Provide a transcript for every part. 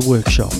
The workshop.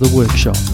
The Workshop.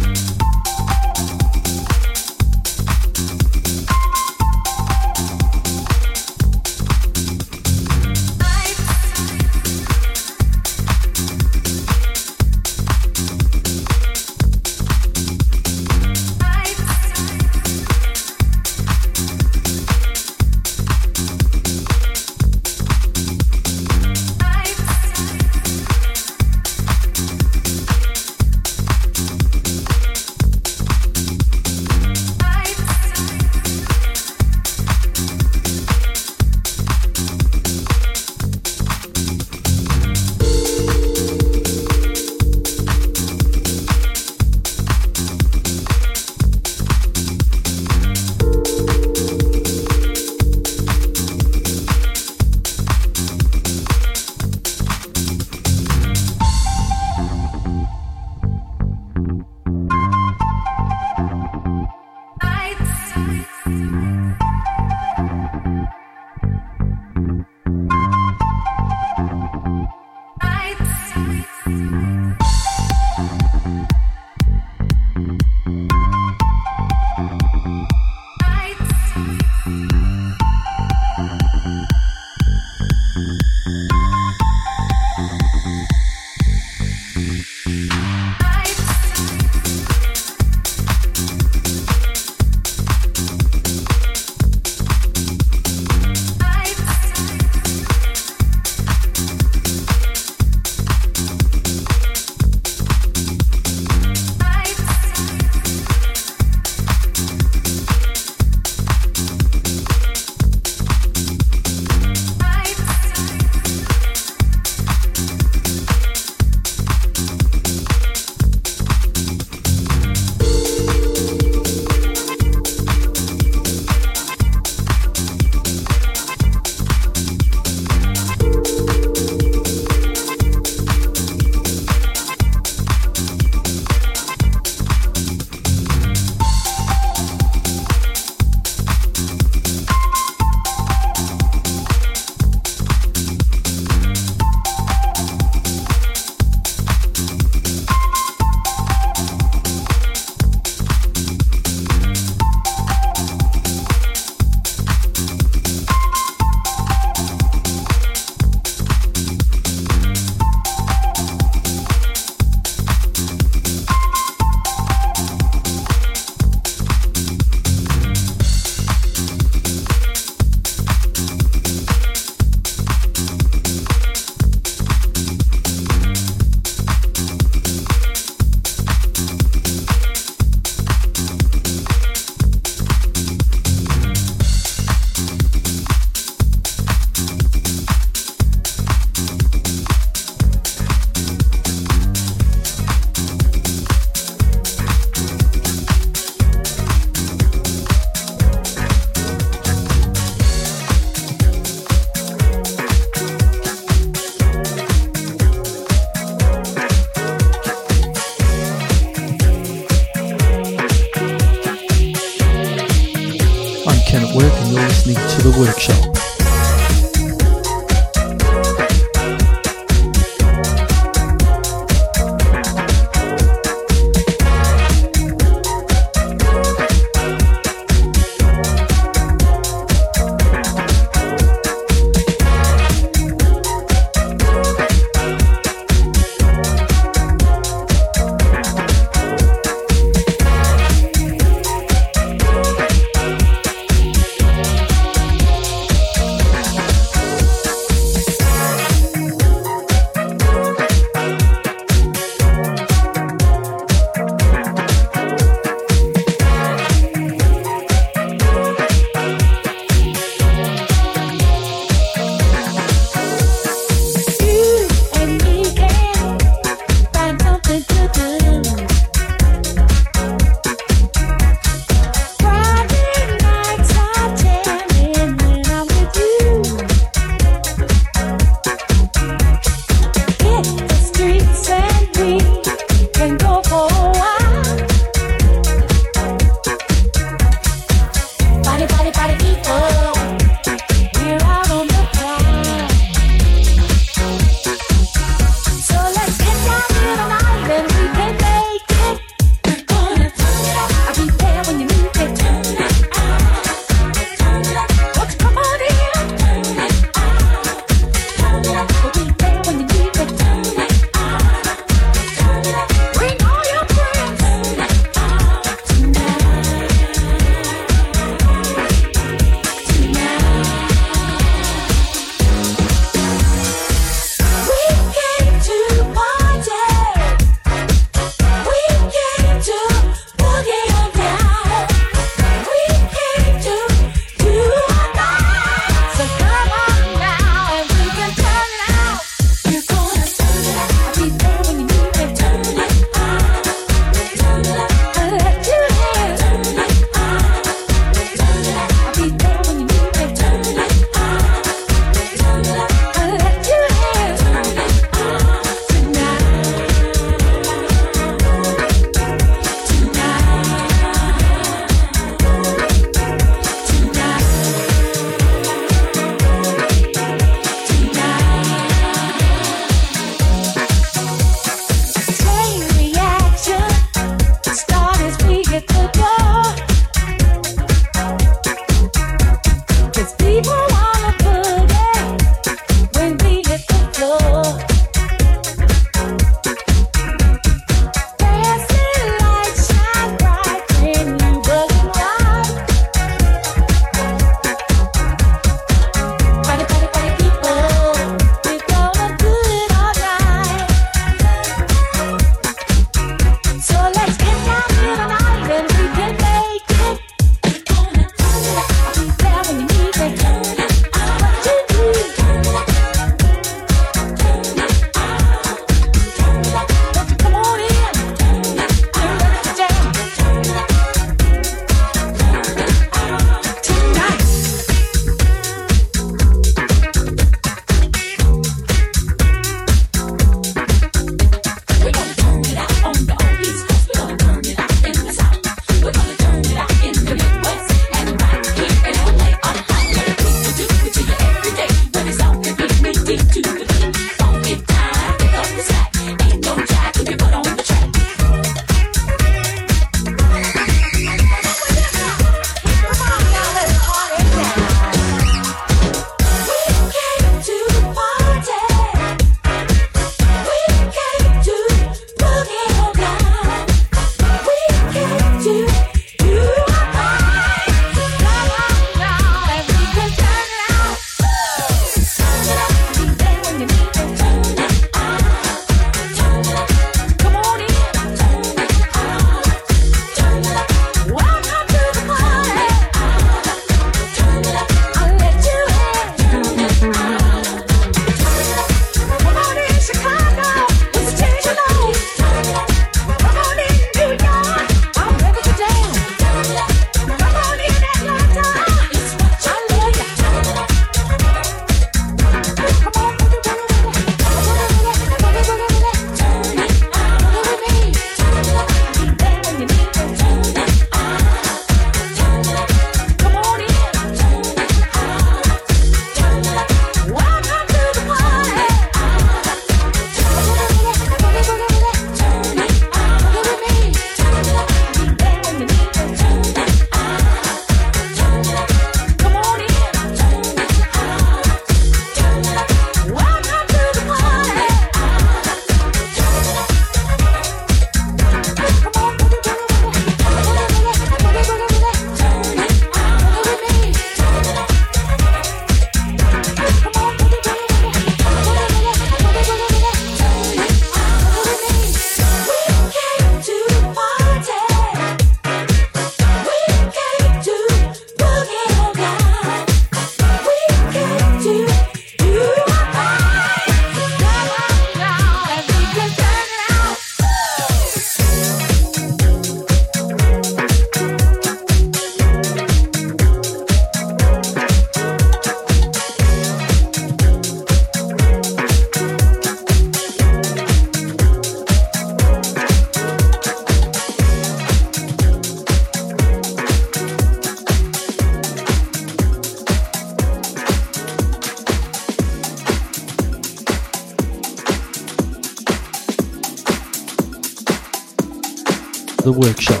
Workshop.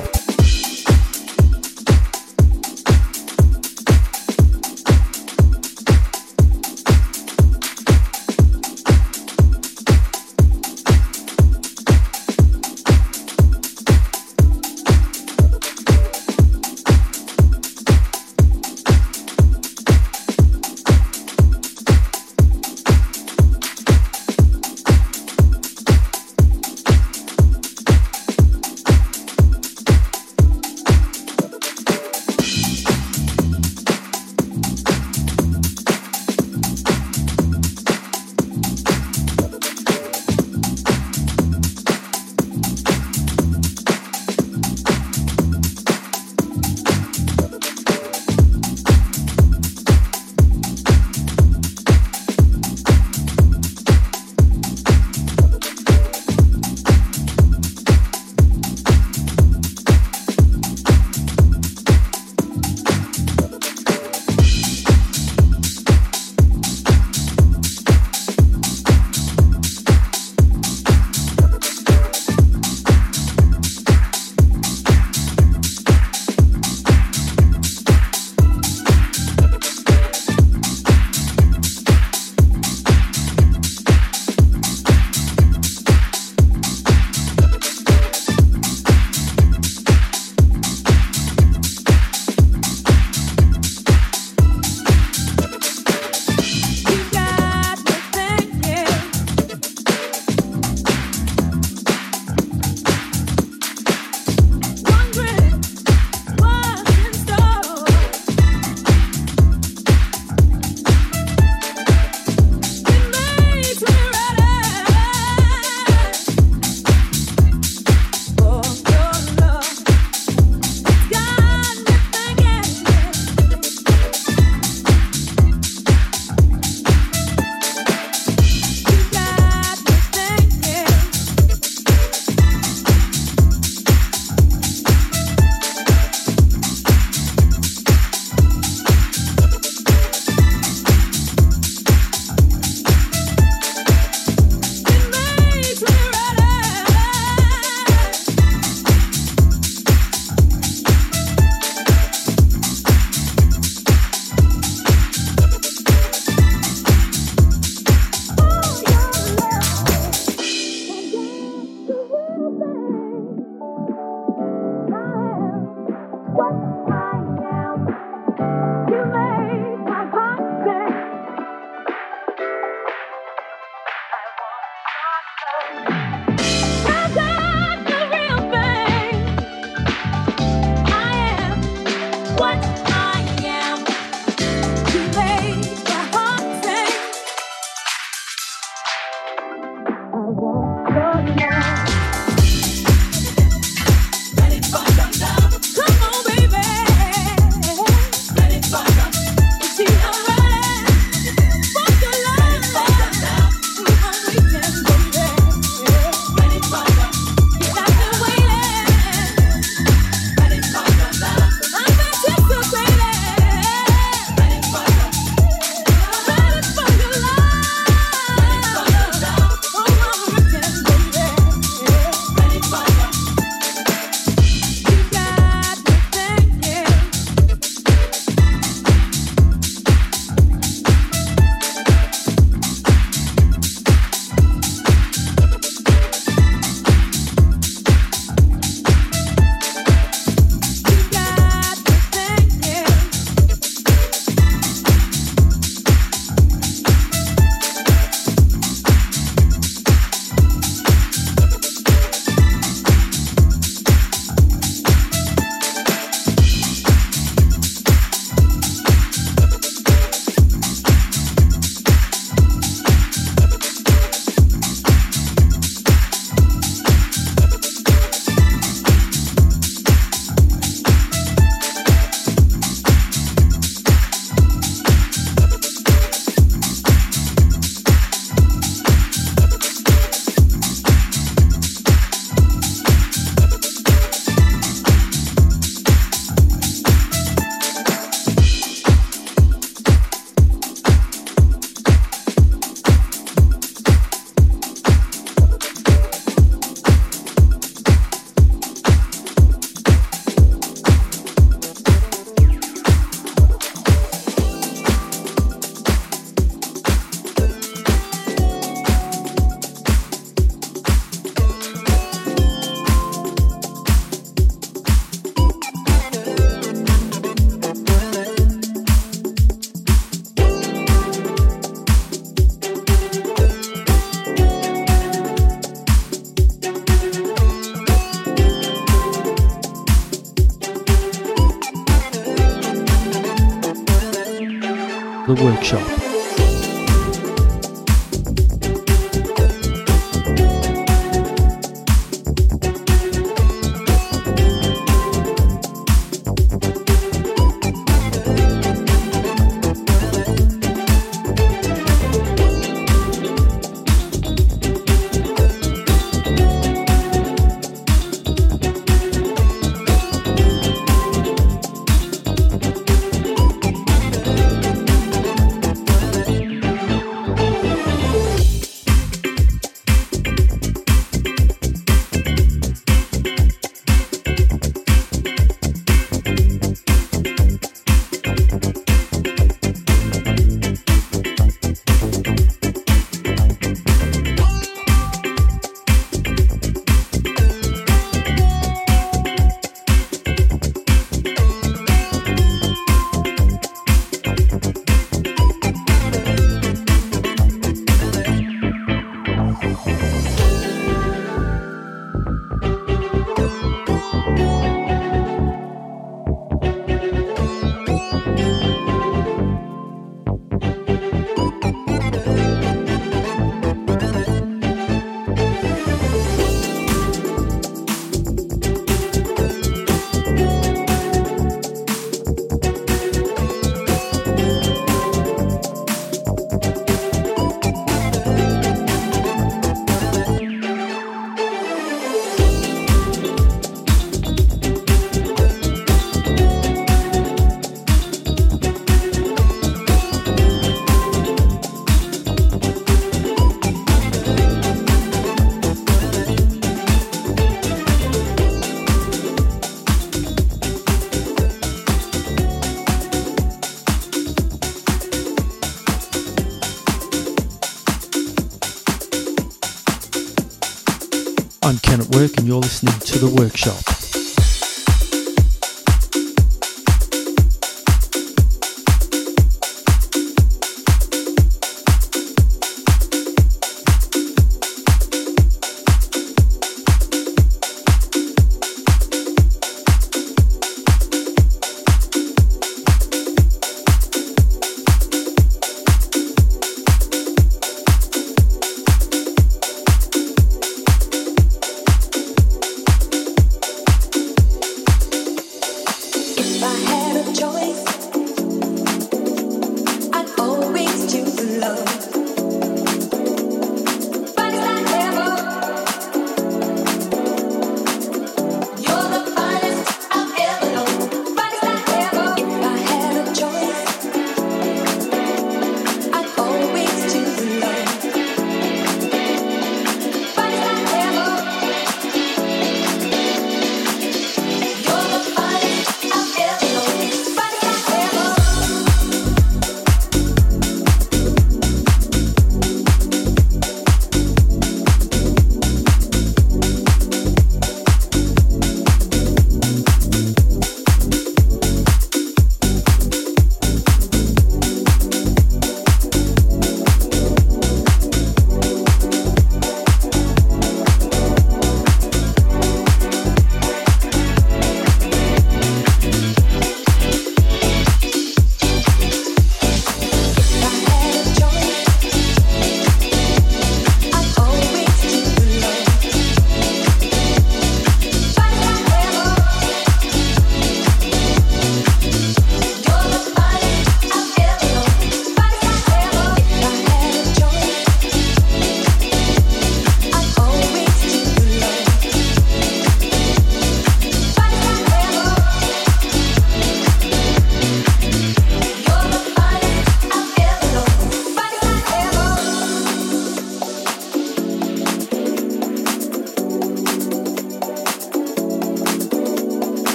You're listening to The Workshop.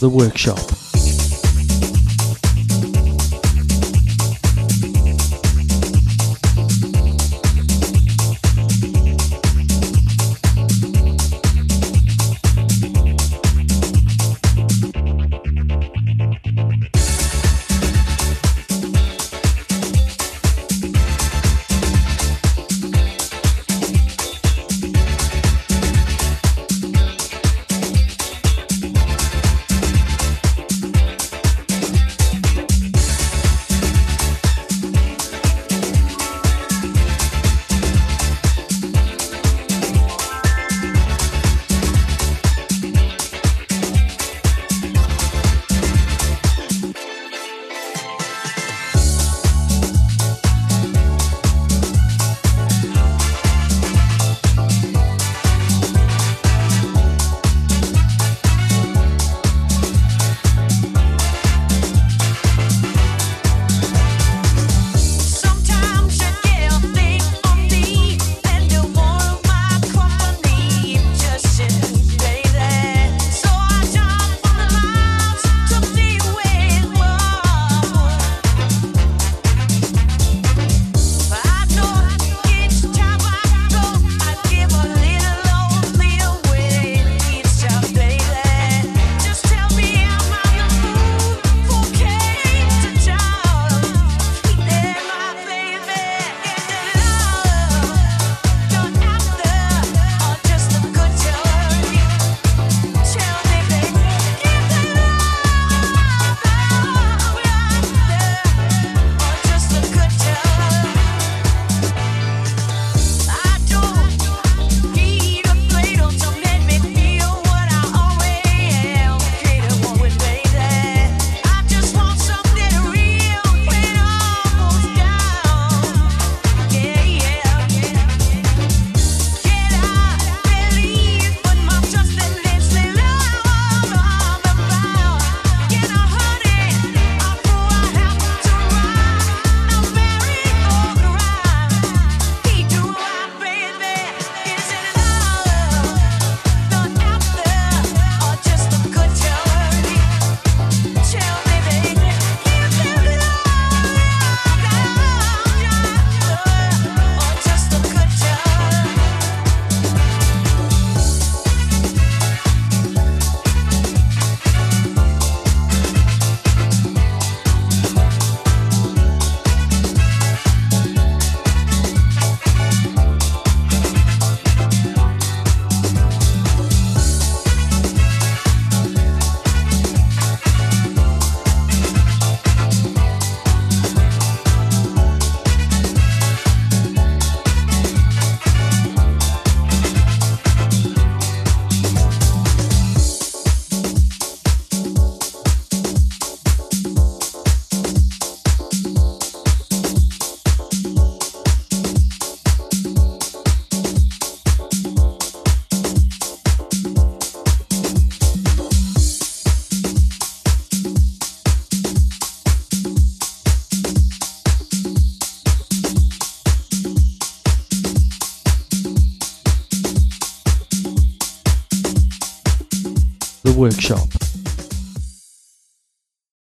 The Workshop.